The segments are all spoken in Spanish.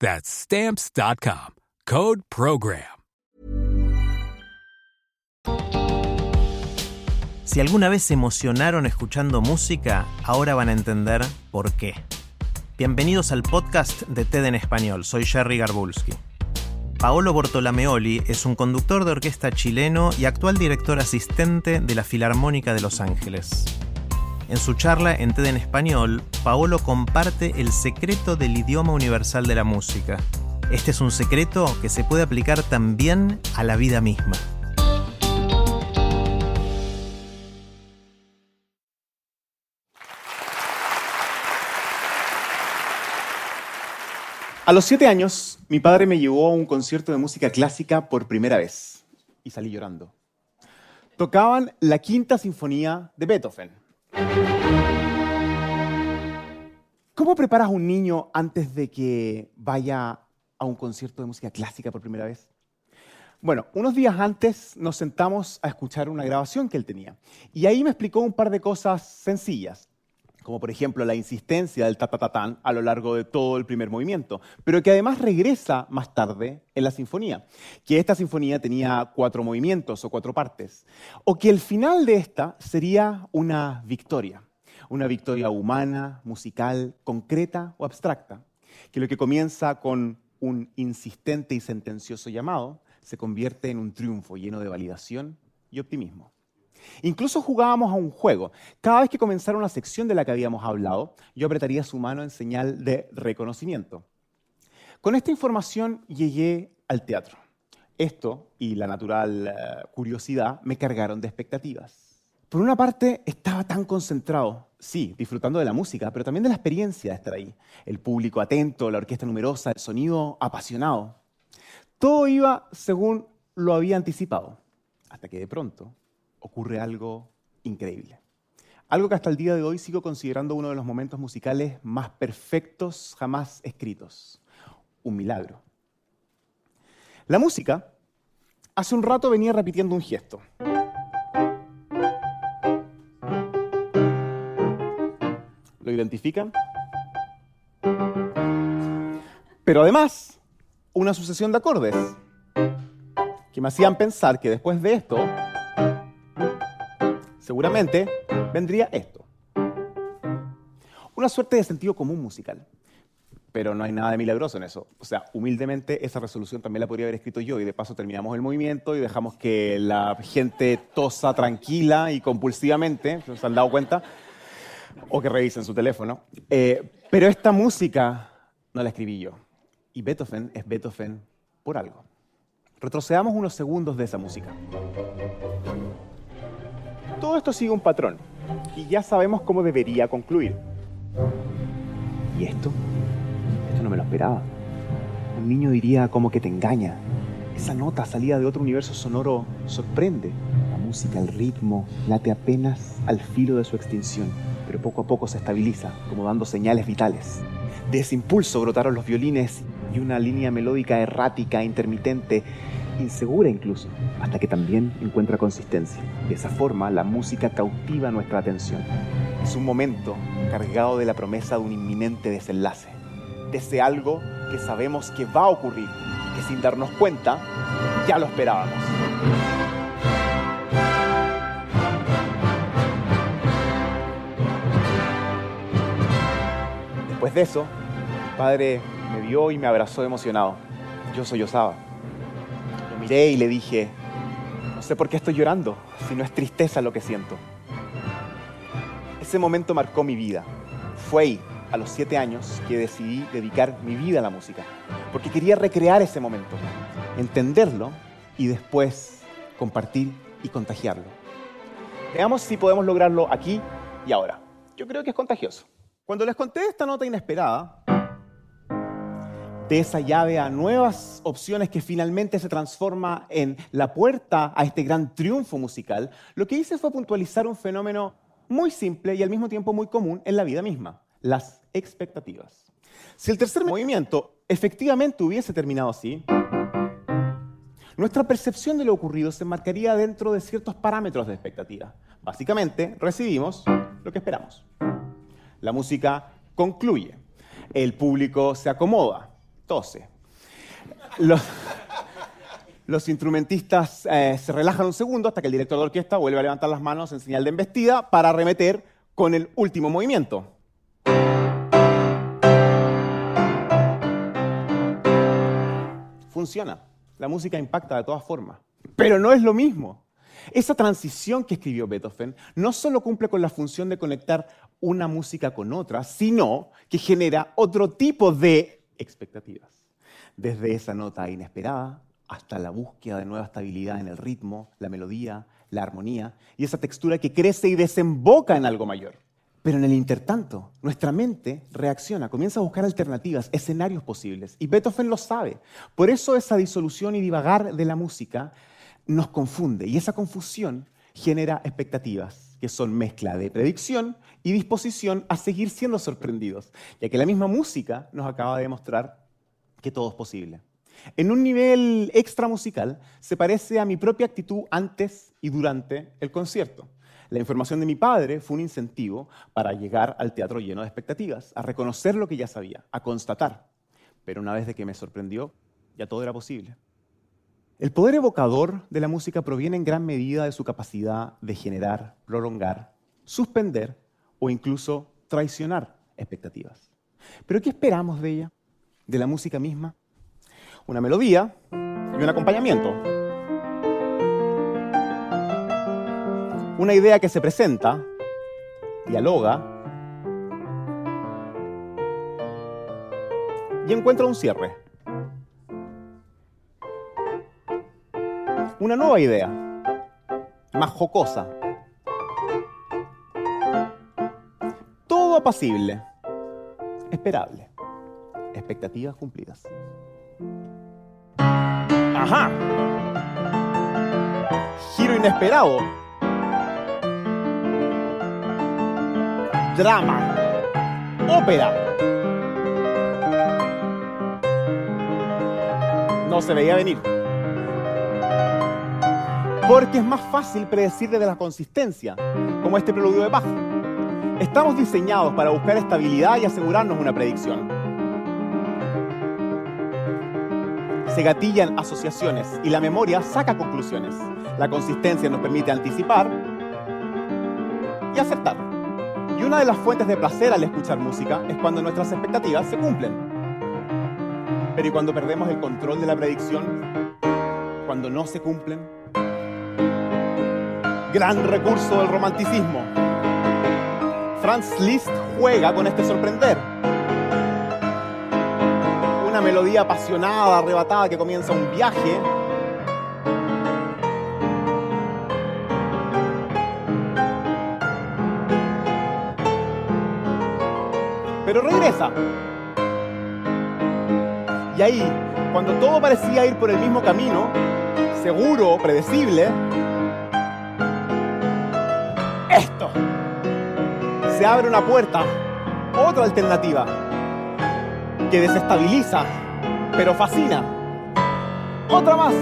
That's stamps.com. Code program. Si alguna vez se emocionaron escuchando música, ahora van a entender por qué. Bienvenidos al podcast de TED en español. Soy Jerry Garbulski. Paolo Bortolameoli es un conductor de orquesta chileno y actual director asistente de la Filarmónica de Los Ángeles. En su charla en TED en español, Paolo comparte el secreto del idioma universal de la música. Este es un secreto que se puede aplicar también a la vida misma. A los siete años, mi padre me llevó a un concierto de música clásica por primera vez y salí llorando. Tocaban la quinta sinfonía de Beethoven. ¿Cómo preparas a un niño antes de que vaya a un concierto de música clásica por primera vez? Bueno, unos días antes nos sentamos a escuchar una grabación que él tenía y ahí me explicó un par de cosas sencillas como por ejemplo la insistencia del ta-ta-ta-tan a lo largo de todo el primer movimiento, pero que además regresa más tarde en la sinfonía, que esta sinfonía tenía cuatro movimientos o cuatro partes, o que el final de esta sería una victoria, una victoria humana, musical, concreta o abstracta, que lo que comienza con un insistente y sentencioso llamado se convierte en un triunfo lleno de validación y optimismo. Incluso jugábamos a un juego. Cada vez que comenzara una sección de la que habíamos hablado, yo apretaría su mano en señal de reconocimiento. Con esta información llegué al teatro. Esto y la natural eh, curiosidad me cargaron de expectativas. Por una parte, estaba tan concentrado, sí, disfrutando de la música, pero también de la experiencia de estar ahí. El público atento, la orquesta numerosa, el sonido apasionado. Todo iba según lo había anticipado, hasta que de pronto ocurre algo increíble. Algo que hasta el día de hoy sigo considerando uno de los momentos musicales más perfectos jamás escritos. Un milagro. La música hace un rato venía repitiendo un gesto. ¿Lo identifican? Pero además, una sucesión de acordes que me hacían pensar que después de esto seguramente vendría esto. Una suerte de sentido común musical. Pero no hay nada de milagroso en eso. O sea, humildemente esa resolución también la podría haber escrito yo y de paso terminamos el movimiento y dejamos que la gente tosa tranquila y compulsivamente, ¿se han dado cuenta? O que revisen su teléfono. Eh, pero esta música no la escribí yo. Y Beethoven es Beethoven por algo. Retrocedamos unos segundos de esa música. Todo esto sigue un patrón y ya sabemos cómo debería concluir. ¿Y esto? Esto no me lo esperaba. Un niño diría como que te engaña. Esa nota salida de otro universo sonoro sorprende. La música, el ritmo, late apenas al filo de su extinción, pero poco a poco se estabiliza, como dando señales vitales. De ese impulso brotaron los violines y una línea melódica errática, intermitente, insegura incluso, hasta que también encuentra consistencia. De esa forma, la música cautiva nuestra atención. Es un momento cargado de la promesa de un inminente desenlace, de ese algo que sabemos que va a ocurrir que sin darnos cuenta ya lo esperábamos. Después de eso, padre me vio y me abrazó emocionado. Yo soy Osaba. Lo miré y le dije, no sé por qué estoy llorando, si no es tristeza lo que siento. Ese momento marcó mi vida. Fue ahí, a los siete años, que decidí dedicar mi vida a la música, porque quería recrear ese momento, entenderlo y después compartir y contagiarlo. Veamos si podemos lograrlo aquí y ahora. Yo creo que es contagioso. Cuando les conté esta nota inesperada, de esa llave a nuevas opciones que finalmente se transforma en la puerta a este gran triunfo musical, lo que hice fue puntualizar un fenómeno muy simple y al mismo tiempo muy común en la vida misma, las expectativas. Si el tercer movimiento efectivamente hubiese terminado así, nuestra percepción de lo ocurrido se marcaría dentro de ciertos parámetros de expectativa. Básicamente, recibimos lo que esperamos. La música concluye. El público se acomoda, los instrumentistas eh, se relajan un segundo hasta que el director de orquesta vuelve a levantar las manos en señal de embestida para arremeter con el último movimiento. Funciona. La música impacta de todas formas. Pero no es lo mismo. Esa transición que escribió Beethoven no solo cumple con la función de conectar una música con otra, sino que genera otro tipo de expectativas. Desde esa nota inesperada hasta la búsqueda de nueva estabilidad en el ritmo, la melodía, la armonía y esa textura que crece y desemboca en algo mayor. Pero en el intertanto, nuestra mente reacciona, comienza a buscar alternativas, escenarios posibles. Y Beethoven lo sabe. Por eso esa disolución y divagar de la música nos confunde. Y esa confusión genera expectativas, que son mezcla de predicción y disposición a seguir siendo sorprendidos, ya que la misma música nos acaba de demostrar que todo es posible. En un nivel extra musical, se parece a mi propia actitud antes y durante el concierto. La información de mi padre fue un incentivo para llegar al teatro lleno de expectativas, a reconocer lo que ya sabía, a constatar. Pero una vez de que me sorprendió, ya todo era posible. El poder evocador de la música proviene en gran medida de su capacidad de generar, prolongar, suspender o incluso traicionar expectativas. ¿Pero qué esperamos de ella? ¿De la música misma? Una melodía y un acompañamiento. Una idea que se presenta, dialoga y encuentra un cierre. Una nueva idea, más jocosa. Todo apacible, esperable, expectativas cumplidas. Ajá. Giro inesperado drama, ópera. No se veía venir. Porque es más fácil predecir desde la consistencia, como este preludio de Bach. Estamos diseñados para buscar estabilidad y asegurarnos una predicción. Se gatillan asociaciones y la memoria saca conclusiones. La consistencia nos permite anticipar y acertar. Y una de las fuentes de placer al escuchar música es cuando nuestras expectativas se cumplen. Pero ¿y cuando perdemos el control de la predicción? Cuando no se cumplen. Gran recurso del romanticismo. Franz Liszt juega con este sorprender. Una melodía apasionada, arrebatada que comienza un viaje pero regresa. Y ahí, cuando todo parecía ir por el mismo camino, seguro, predecible, Se abre una puerta, otra alternativa. que desestabiliza, pero fascina. Otra más.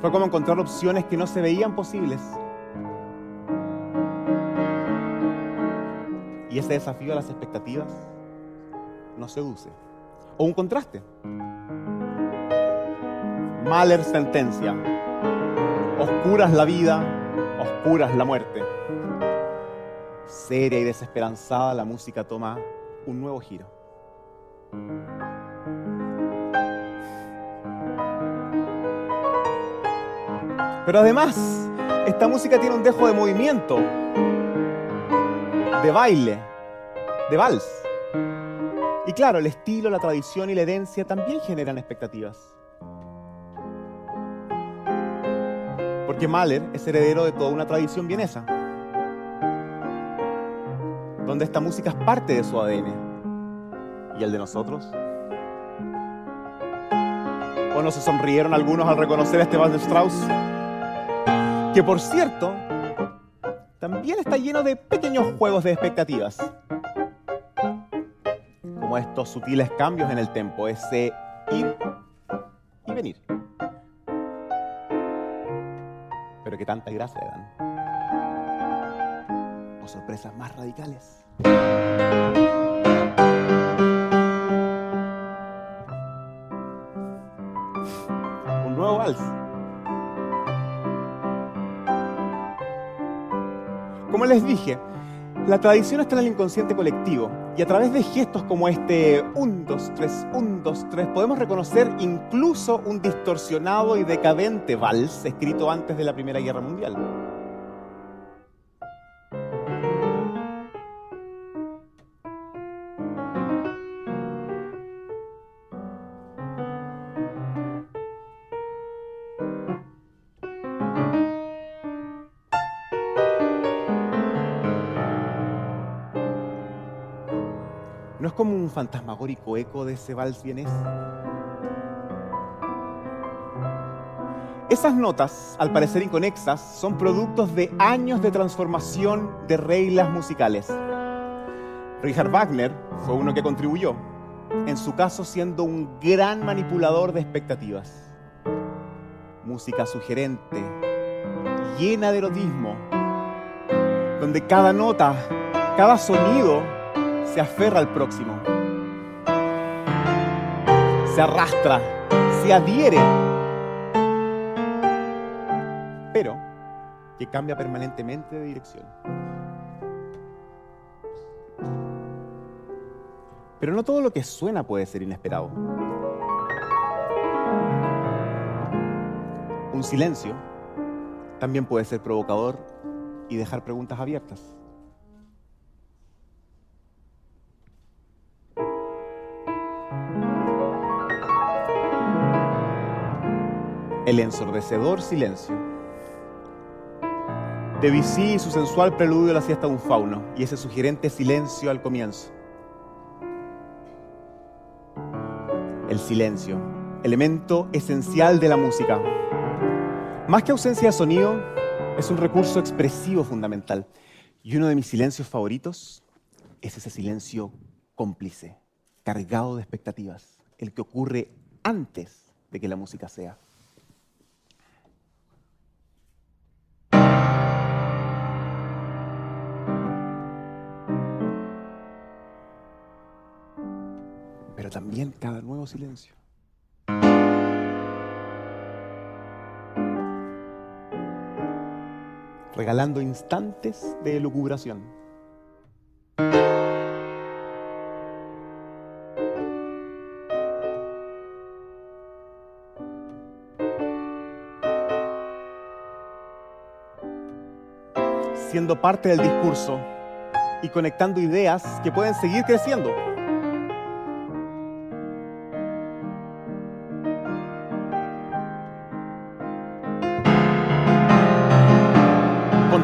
Fue como encontrar opciones que no se veían posibles. Y ese desafío a las expectativas nos seduce. O un contraste. Mahler sentencia. Oscuras la vida, oscuras la muerte. Seria y desesperanzada, la música toma un nuevo giro. Pero además, esta música tiene un dejo de movimiento, de baile, de vals. Y claro, el estilo, la tradición y la herencia también generan expectativas. Porque Mahler es heredero de toda una tradición vienesa, donde esta música es parte de su ADN. ¿Y el de nosotros? ¿O no se sonrieron algunos al reconocer este vals de Strauss? Que por cierto, también está lleno de pequeños juegos de expectativas. Como estos sutiles cambios en el tempo, ese ir y venir. Pero que tanta gracia le dan. O sorpresas más radicales. Un nuevo vals. Como les dije, la tradición está en el inconsciente colectivo y a través de gestos como este 1, 2, 3, 1, 2, 3 podemos reconocer incluso un distorsionado y decadente vals escrito antes de la Primera Guerra Mundial. Como un fantasmagórico eco de ese vals? Esas notas, al parecer inconexas, son productos de años de transformación de reglas musicales. Richard Wagner fue uno que contribuyó, en su caso siendo un gran manipulador de expectativas. Música sugerente, llena de erotismo, donde cada nota, cada sonido se aferra al próximo, se arrastra, se adhiere, pero que cambia permanentemente de dirección. Pero no todo lo que suena puede ser inesperado. Un silencio también puede ser provocador y dejar preguntas abiertas. El ensordecedor silencio. Debussy y su sensual preludio a la siesta de un fauno y ese sugerente silencio al comienzo. El silencio, elemento esencial de la música. Más que ausencia de sonido, es un recurso expresivo fundamental. Y uno de mis silencios favoritos es ese silencio cómplice, cargado de expectativas, el que ocurre antes de que la música sea. Pero también cada nuevo silencio. Regalando instantes de elucubración. Siendo parte del discurso y conectando ideas que pueden seguir creciendo.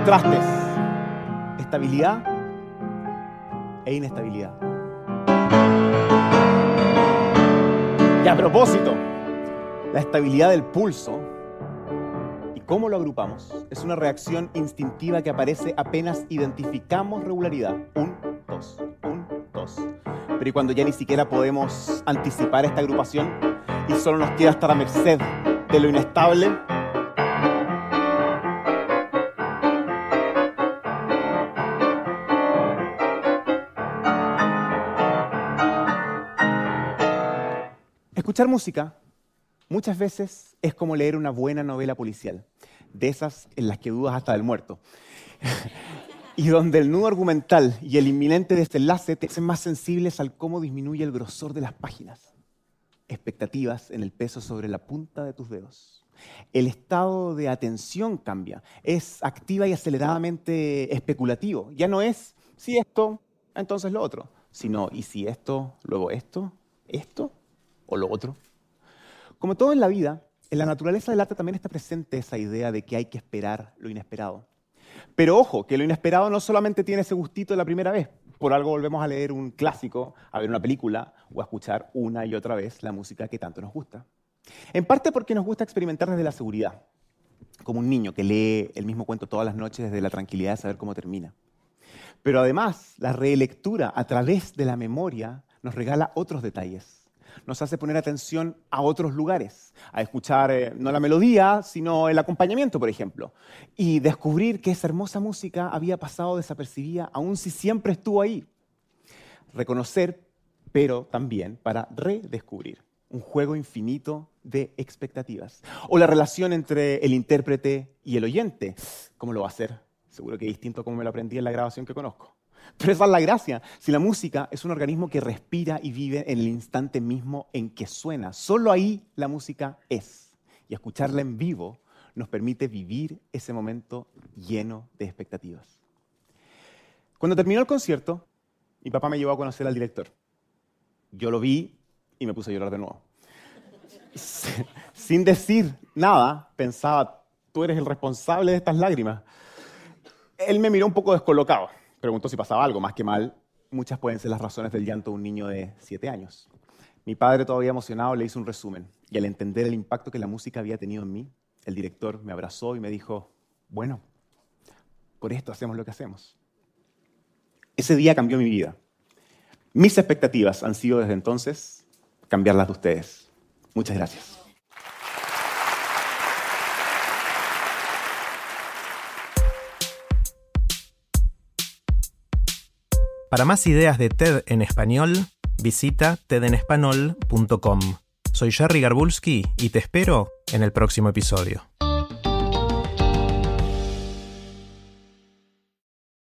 Contrastes, estabilidad e inestabilidad. Y a propósito, la estabilidad del pulso y cómo lo agrupamos es una reacción instintiva que aparece apenas identificamos regularidad. Un, dos, un, dos. Pero y cuando ya ni siquiera podemos anticipar esta agrupación y solo nos queda estar a merced de lo inestable, Escuchar música muchas veces es como leer una buena novela policial, de esas en las que dudas hasta del muerto, y donde el nudo argumental y el inminente desenlace te hacen más sensibles al cómo disminuye el grosor de las páginas, expectativas en el peso sobre la punta de tus dedos. El estado de atención cambia, es activa y aceleradamente especulativo. Ya no es si esto, entonces lo otro, sino y si esto, luego esto, esto o lo otro. Como todo en la vida, en la naturaleza del arte también está presente esa idea de que hay que esperar lo inesperado. Pero ojo, que lo inesperado no solamente tiene ese gustito de la primera vez. Por algo volvemos a leer un clásico, a ver una película o a escuchar una y otra vez la música que tanto nos gusta. En parte porque nos gusta experimentar desde la seguridad, como un niño que lee el mismo cuento todas las noches desde la tranquilidad de saber cómo termina. Pero además, la relectura a través de la memoria nos regala otros detalles nos hace poner atención a otros lugares, a escuchar eh, no la melodía, sino el acompañamiento, por ejemplo, y descubrir que esa hermosa música había pasado desapercibida, aun si siempre estuvo ahí. Reconocer, pero también para redescubrir un juego infinito de expectativas. O la relación entre el intérprete y el oyente. ¿Cómo lo va a hacer? Seguro que es distinto como me lo aprendí en la grabación que conozco. Pero esa es la gracia. Si la música es un organismo que respira y vive en el instante mismo en que suena, solo ahí la música es. Y escucharla en vivo nos permite vivir ese momento lleno de expectativas. Cuando terminó el concierto, mi papá me llevó a conocer al director. Yo lo vi y me puse a llorar de nuevo. Sin decir nada, pensaba, tú eres el responsable de estas lágrimas. Él me miró un poco descolocado preguntó si pasaba algo, más que mal, muchas pueden ser las razones del llanto de un niño de siete años. Mi padre, todavía emocionado, le hizo un resumen y al entender el impacto que la música había tenido en mí, el director me abrazó y me dijo, bueno, por esto hacemos lo que hacemos. Ese día cambió mi vida. Mis expectativas han sido desde entonces cambiar las de ustedes. Muchas gracias. Para más ideas de TED en español, visita tedenespanol.com. Soy Jerry Garbulski y te espero en el próximo episodio.